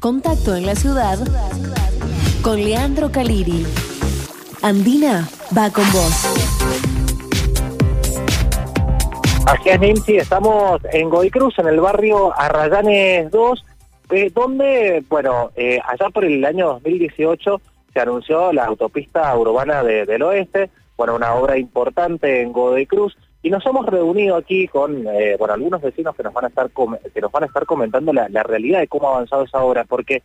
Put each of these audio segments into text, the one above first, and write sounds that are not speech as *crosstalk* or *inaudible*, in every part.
Contacto en la ciudad con Leandro Caliri. Andina va con vos. Así es, Nimsi, estamos en Godoy Cruz, en el barrio Arrayanes 2, eh, donde, bueno, eh, allá por el año 2018 se anunció la autopista urbana del oeste, bueno, una obra importante en Godoy Cruz, y nos hemos reunido aquí con eh, algunos vecinos que nos van a estar que nos van a estar comentando la, realidad de cómo ha avanzado esa obra porque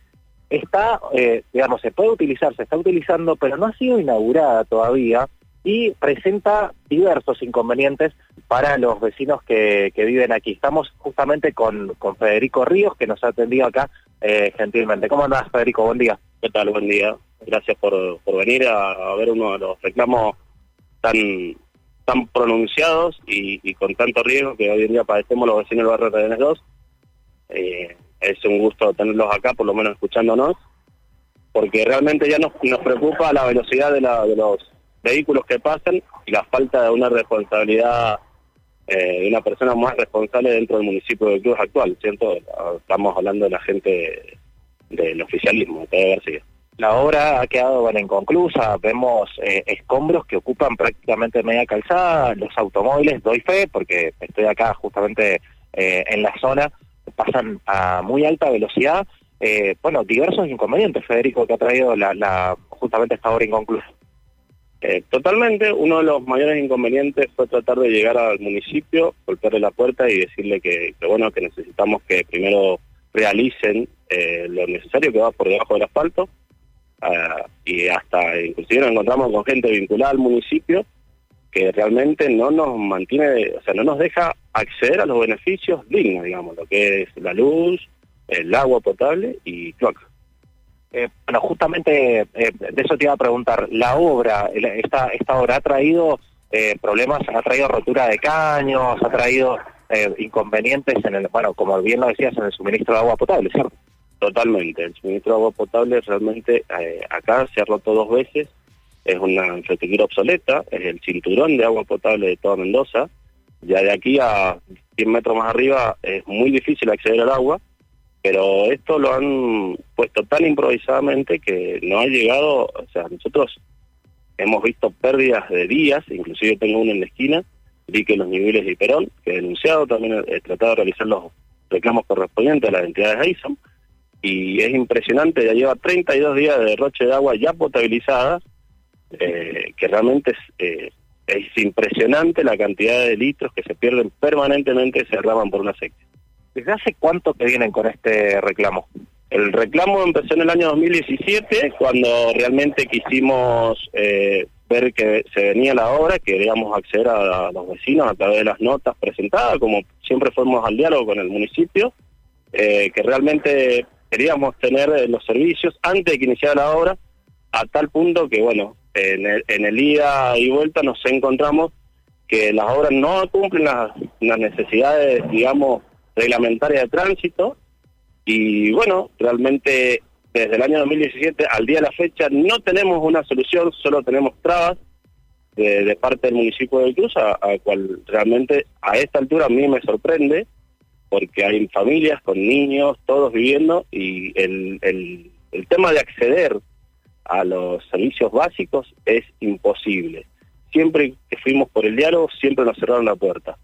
está eh, digamos se puede utilizar se está utilizando pero no ha sido inaugurada todavía y presenta diversos inconvenientes para los vecinos que, que viven aquí. Estamos justamente con, con Federico Ríos que nos ha atendido acá eh, gentilmente. Cómo andás Federico buen día. Qué tal buen día. Gracias por, por venir a, a ver uno de los reclamos tan tan pronunciados y, con tanto riesgo que hoy en día padecemos los vecinos del barrio Redenes 2. Eh, es un gusto tenerlos acá, por lo menos escuchándonos, porque realmente ya nos, nos preocupa la velocidad de, la, de los vehículos que pasan y la falta de una responsabilidad eh, de una persona más responsable dentro del municipio de Cruz actual, ¿cierto? Estamos hablando de la gente del oficialismo, de García. La obra ha quedado bueno, inconclusa, vemos eh, escombros que ocupan prácticamente media calzada, los automóviles, doy fe, porque estoy acá justamente eh, en la zona, pasan a muy alta velocidad. Eh, bueno, diversos inconvenientes, Federico, que ha traído la, justamente esta obra inconclusa. totalmente, uno de los mayores inconvenientes fue tratar de llegar al municipio, golpearle la puerta y decirle que, bueno, que necesitamos que primero realicen lo necesario que va por debajo del asfalto, Ah, y hasta inclusive nos encontramos con gente vinculada al municipio que realmente no nos mantiene, o sea, no nos deja acceder a los beneficios dignos, digamos, lo que es la luz, el agua potable y cloaca. Eh, bueno, justamente eh, de eso te iba a preguntar, la obra, esta, esta obra ha traído eh, problemas, ha traído rotura de caños, ha traído inconvenientes en el, bueno, como bien lo decías, en el suministro de agua potable, ¿cierto? Totalmente, el suministro de agua potable realmente eh, acá se ha roto dos veces, es una infraestructura obsoleta, es el cinturón de agua potable de toda Mendoza, ya de aquí a 100 metros más arriba es muy difícil acceder al agua, pero esto lo han puesto tan improvisadamente que no ha llegado, o sea, nosotros hemos visto pérdidas de días, inclusive tengo uno en la esquina, vi que los niveles de Perón, que he denunciado, también he tratado de realizar los reclamos correspondientes a las entidades AISOM, y es impresionante, ya lleva 32 días de derroche de agua ya potabilizada, eh, que realmente es, eh, es impresionante la cantidad de litros que se pierden permanentemente y se derraman por una sequía. ¿Desde hace cuánto que vienen con este reclamo? El reclamo empezó en el año 2017, cuando realmente quisimos eh, ver que se venía la obra, queríamos acceder a, a, los vecinos a través de las notas presentadas, como siempre fuimos al diálogo con el municipio, que realmente queríamos tener eh, los servicios antes de que iniciara la obra, a tal punto que, bueno, en el, en ida y vuelta nos encontramos que las obras no cumplen las, necesidades, digamos, reglamentarias de tránsito, y bueno, realmente desde el año 2017 al día de la fecha no tenemos una solución, solo tenemos trabas de, parte del municipio de Cruz, a, a, cual realmente a esta altura a mí me sorprende porque hay familias con niños, todos viviendo, y el, el, el tema de acceder a los servicios básicos es imposible. Siempre que fuimos por el diálogo, siempre nos cerraron la puerta.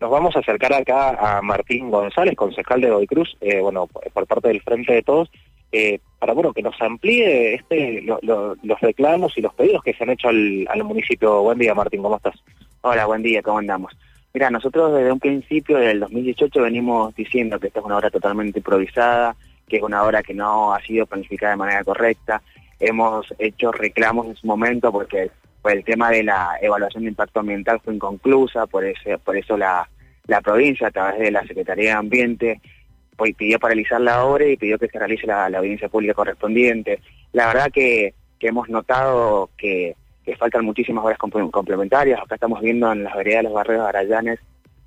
Nos vamos a acercar acá a Martín González, concejal de Godoy Cruz, eh, bueno, por parte del Frente de Todos, eh, para bueno que nos amplíe este los reclamos y los pedidos que se han hecho al, al municipio. Buen día, Martín, ¿cómo estás? Hola, buen día, ¿cómo andamos? Mira, nosotros desde un principio, del 2018, venimos diciendo que esta es una obra totalmente improvisada, que es una obra que no ha sido planificada de manera correcta. Hemos hecho reclamos en su momento porque el tema de la evaluación de impacto ambiental fue inconclusa, por, ese, por eso la, la provincia, a través de la Secretaría de Ambiente, hoy pidió paralizar la obra y pidió que se realice la, audiencia pública correspondiente. La verdad que, que hemos notado que que faltan muchísimas horas complementarias. Acá estamos viendo en las veredas de los barrios de Arayanes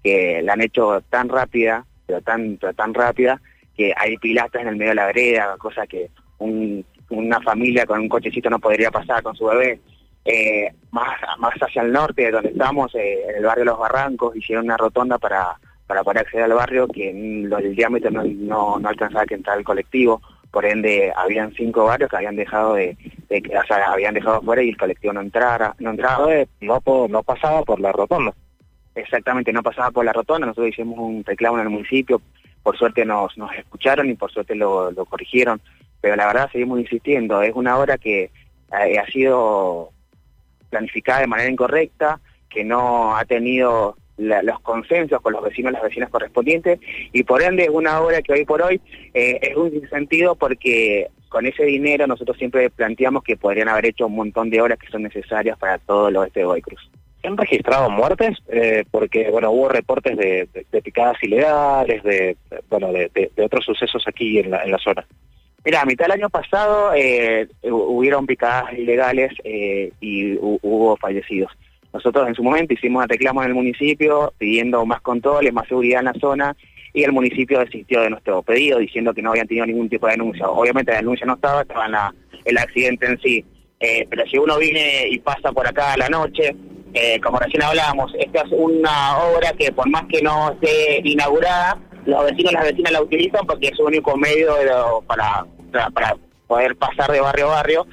que la han hecho tan rápida, pero tan, tan rápida, que hay pilastas en el medio de la vereda, cosa que una familia con un cochecito no podría pasar con su bebé. Eh, más, más hacia el norte, donde estamos, eh, en el barrio de Los Barrancos, hicieron una rotonda para, para poder acceder al barrio, que el diámetro no, no, alcanzaba que entrar el colectivo, por ende habían cinco barrios que habían dejado de, o sea, habían dejado fuera y el colectivo no entrara, no entraba, no, no pasaba por la rotonda. Exactamente, no pasaba por la rotonda, nosotros hicimos un reclamo en el municipio, por suerte nos, nos escucharon y por suerte lo, lo corrigieron, pero la verdad seguimos insistiendo, es una obra que eh, ha sido planificada de manera incorrecta, que no ha tenido los consensos con los vecinos y las vecinas correspondientes y por ende es una obra que hoy por hoy eh, es un sentido porque con ese dinero nosotros siempre planteamos que podrían haber hecho un montón de obras que son necesarias para todo el oeste de Cruz. ¿Se han registrado muertes? Eh, porque bueno hubo reportes de, picadas ilegales, de bueno de, otros sucesos aquí en la, en la zona. Mira, a mitad del año pasado eh, hubieron picadas ilegales eh, y hubo fallecidos. Nosotros en su momento hicimos un reclamo en el municipio pidiendo más controles, más seguridad en la zona y el municipio desistió de nuestro pedido diciendo que no habían tenido ningún tipo de denuncia. Obviamente la denuncia no estaba, estaba en el accidente en sí. Eh, pero si uno viene y pasa por acá a la noche, eh, como recién hablábamos, esta es una obra que por más que no esté inaugurada, los vecinos y las vecinas la utilizan porque es su único medio para poder pasar de barrio a barrio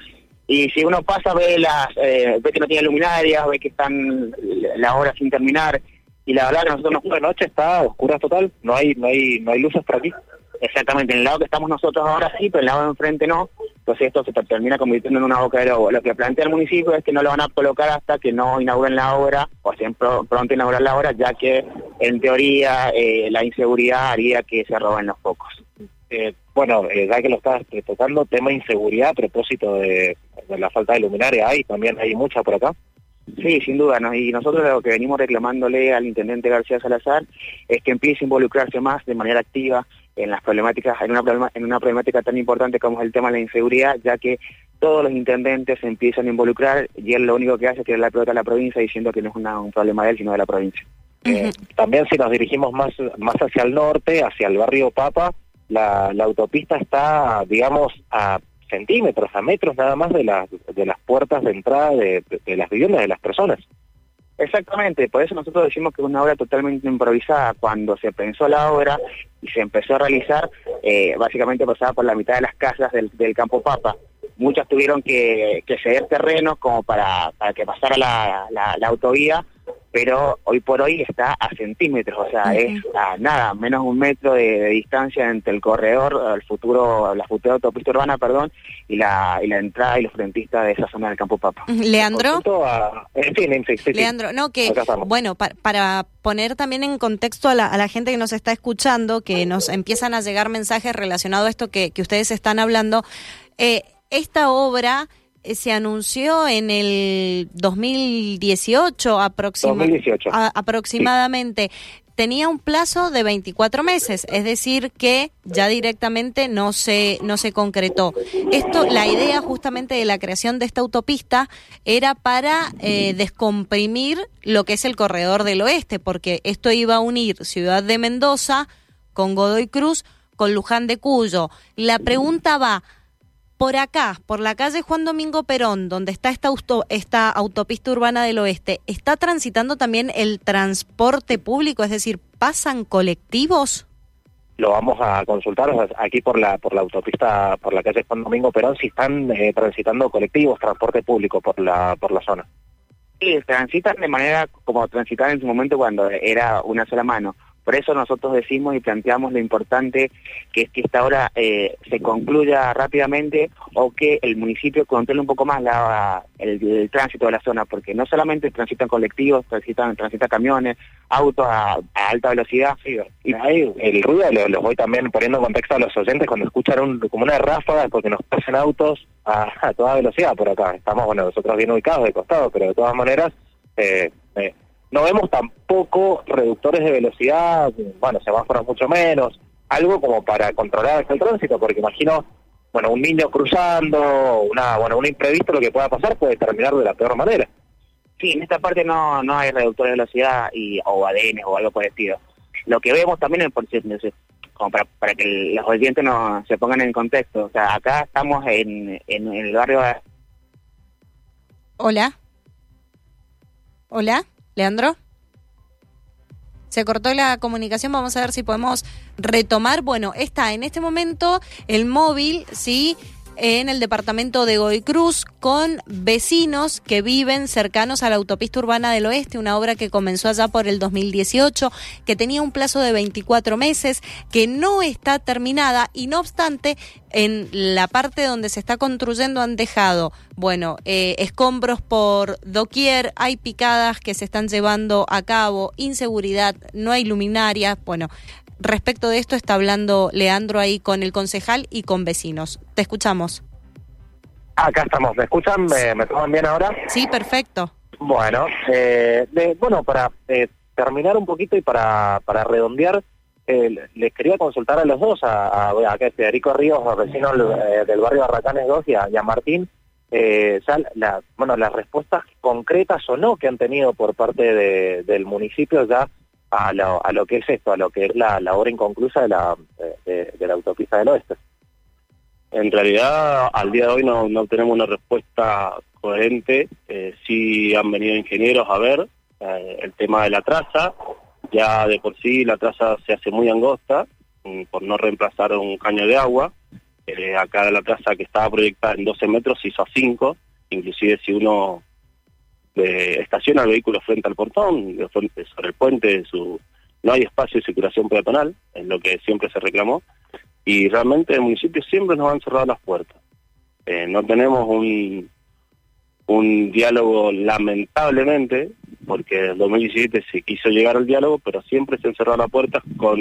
y si uno pasa ve las eh, ve que no tiene luminarias ve que están las horas sin terminar. Y la verdad que nosotros no la noche está oscura total. No hay no hay no hay luces por aquí. Exactamente en el lado que estamos nosotros ahora sí pero el lado de enfrente no. Entonces esto se termina convirtiendo en una boca de lobo. Lo que plantea el municipio es que no lo van a colocar hasta que no inauguren la obra o siempre pronto inaugurar la obra ya que en teoría eh, la inseguridad haría que se roben los focos. Eh, bueno, eh, ya que lo estás tocando, tema inseguridad a propósito de, la falta de luminaria, ¿hay también hay mucha por acá? Sí, sin duda, ¿no? y nosotros lo que venimos reclamándole al intendente García Salazar es que empiece a involucrarse más de manera activa en las problemáticas, en una, en una problemática tan importante como es el tema de la inseguridad, ya que todos los intendentes se empiezan a involucrar y él lo único que hace es tirar la pelota a la provincia diciendo que no es un problema de él, sino de la provincia. Eh, también si nos dirigimos más, más hacia el norte, hacia el barrio Papa, la, la autopista está, digamos, a centímetros, a metros nada más de las, de las puertas de entrada de, las viviendas de las personas. Exactamente, por eso nosotros decimos que es una obra totalmente improvisada. Cuando se pensó la obra y se empezó a realizar, eh, básicamente pasaba por la mitad de las casas del, del campo Papa. Muchas tuvieron que, ceder terrenos como para, para que pasara la, la autovía pero hoy por hoy está a centímetros, o sea, es a nada, menos un metro de, distancia entre el corredor, el futuro, la futura autopista urbana, perdón, y la, y la entrada y los frentistas de esa zona del Campo Papa. Leandro. en fin, Leandro, no, que, bueno, para poner también en contexto a la, a la, gente que nos está escuchando, que nos empiezan a llegar mensajes relacionados a esto que, que ustedes están hablando, eh, esta obra se anunció en el 2018, aproximadamente. Tenía un plazo de 24 meses, es decir, que ya directamente no se, no se concretó. Esto, la idea justamente de la creación de esta autopista era para eh, descomprimir lo que es el corredor del oeste, porque esto iba a unir Ciudad de Mendoza con Godoy Cruz, con Luján de Cuyo. La pregunta va, por acá, por la calle Juan Domingo Perón, donde está esta, esta autopista urbana del oeste, ¿está transitando también el transporte público? Es decir, ¿pasan colectivos? Lo vamos a consultar aquí por la por la autopista, por la calle Juan Domingo Perón, si están eh, transitando colectivos, transporte público por la por la zona. Sí, transitan de manera como transitar en su momento cuando era una sola mano. Por eso nosotros decimos y planteamos lo importante que es que esta hora eh, se concluya rápidamente o que el municipio controle un poco más el, tránsito de la zona, porque no solamente transitan colectivos, transitan, transitan camiones, autos a, alta velocidad. y ahí el ruido lo, voy también poniendo en contexto a los oyentes cuando escuchan como una ráfaga porque nos pasan autos a, toda velocidad por acá. Estamos, bueno, nosotros bien ubicados de costado, pero de todas maneras... Eh, eh, no vemos tampoco reductores de velocidad, bueno, semáforos mucho menos, algo como para controlar el tránsito, porque imagino, bueno, un niño cruzando, una, bueno, un imprevisto, lo que pueda pasar puede terminar de la peor manera. Sí, en esta parte no, no hay reductores de velocidad y, o ADN o algo por el estilo. Lo que vemos también es, por como para, para que los oyentes no se pongan en contexto, o sea, acá estamos en, en el barrio... Hola. Hola. Leandro. Se cortó la comunicación, vamos a ver si podemos retomar. Bueno, está en este momento el móvil, ¿sí? En el departamento de Goy Cruz con vecinos que viven cercanos a la autopista urbana del oeste, una obra que comenzó allá por el 2018, que tenía un plazo de 24 meses, que no está terminada y no obstante, en la parte donde se está construyendo han dejado, bueno, eh, escombros por doquier, hay picadas que se están llevando a cabo, inseguridad, no hay luminarias, bueno, Respecto de esto está hablando Leandro ahí con el concejal y con vecinos. Te escuchamos. Acá estamos. ¿Me escuchan? ¿Me, me toman bien ahora? Sí, perfecto. Bueno, eh, bueno, para eh, terminar un poquito y para, para redondear, eh, les quería consultar a los dos, a, a, Federico Ríos, vecino del barrio Barracanes 2 y a, Martín, ya la, bueno, las respuestas concretas o no que han tenido por parte de, del municipio ya a lo, a lo que es esto, a lo que es la, la obra inconclusa de la, de, la autopista del oeste. En realidad, al día de hoy no, no tenemos una respuesta coherente. Eh, sí han venido ingenieros a ver eh, el tema de la traza. Ya de por sí la traza se hace muy angosta mm, por no reemplazar un caño de agua. Eh, acá la traza que estaba proyectada en 12 metros se hizo a 5. Inclusive si uno estaciona el vehículo frente al portón, sobre el puente, no hay espacio de circulación peatonal, es lo que siempre se reclamó, y realmente el municipio siempre nos han cerrado las puertas. Eh, no tenemos un, un diálogo lamentablemente, porque en 2017 se quiso llegar al diálogo, pero siempre se han cerrado las puertas con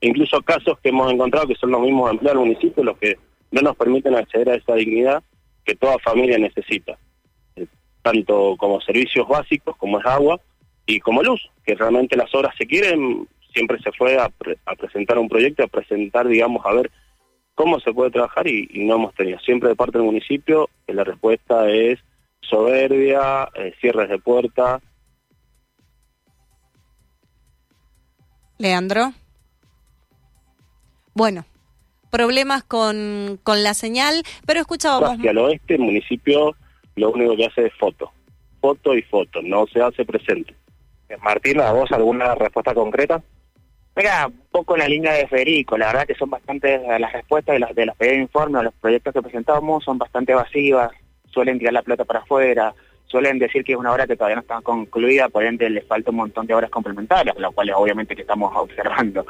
incluso casos que hemos encontrado que son los mismos empleados del municipio los que no nos permiten acceder a esa dignidad que toda familia necesita tanto como servicios básicos, como es agua, y como luz, que realmente las obras se quieren, siempre se fue a, presentar un proyecto, a presentar, digamos, a ver cómo se puede trabajar y, no hemos tenido. Siempre de parte del municipio que la respuesta es soberbia, eh, cierres de puerta. Leandro. Bueno, problemas con, con la señal, pero escuchábamos... Hacia el oeste, el municipio lo único que hace es foto, foto y foto, no se hace presente. Eh, Martín, ¿a vos alguna respuesta concreta? Mira, un poco en la línea de Federico, la verdad que son bastante, las respuestas de los, de los pedidos de informe o los proyectos que presentamos son bastante evasivas, suelen tirar la pelota para afuera, suelen decir que es una obra que todavía no está concluida, por ende le falta un montón de obras complementarias, lo cual obviamente que estamos *laughs* observando.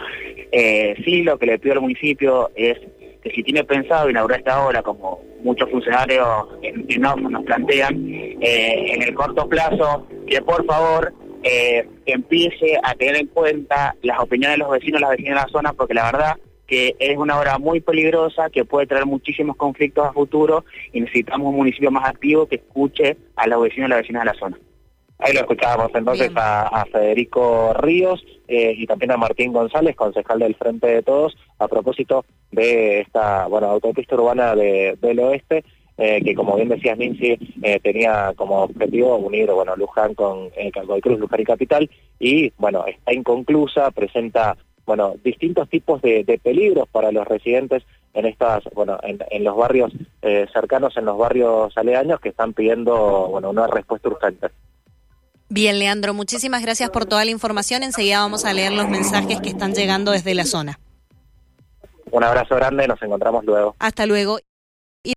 Eh, sí, lo que le pido al municipio es que si tiene pensado inaugurar esta obra, como muchos funcionarios en, nos plantean, eh, en el corto plazo, que por favor eh, empiece a tener en cuenta las opiniones de los vecinos las vecinas de la zona, porque la verdad que es una obra muy peligrosa, que puede traer muchísimos conflictos a futuro y necesitamos un municipio más activo que escuche a los vecinos y las vecinas de la zona. Ahí lo escuchábamos entonces a, Federico Ríos eh, y también a Martín González, concejal del Frente de Todos, a propósito de esta bueno autopista urbana del oeste, eh, que como bien decías Nancy, eh, tenía como objetivo unir bueno Luján con eh, Cruz, Luján y Capital, y bueno, está inconclusa, presenta bueno distintos tipos de, peligros para los residentes en estas bueno en, en los barrios cercanos en los barrios aledaños que están pidiendo bueno una respuesta urgente Bien, Leandro, muchísimas gracias por toda la información. Enseguida vamos a leer los mensajes que están llegando desde la zona. Un abrazo grande, nos encontramos luego. Hasta luego.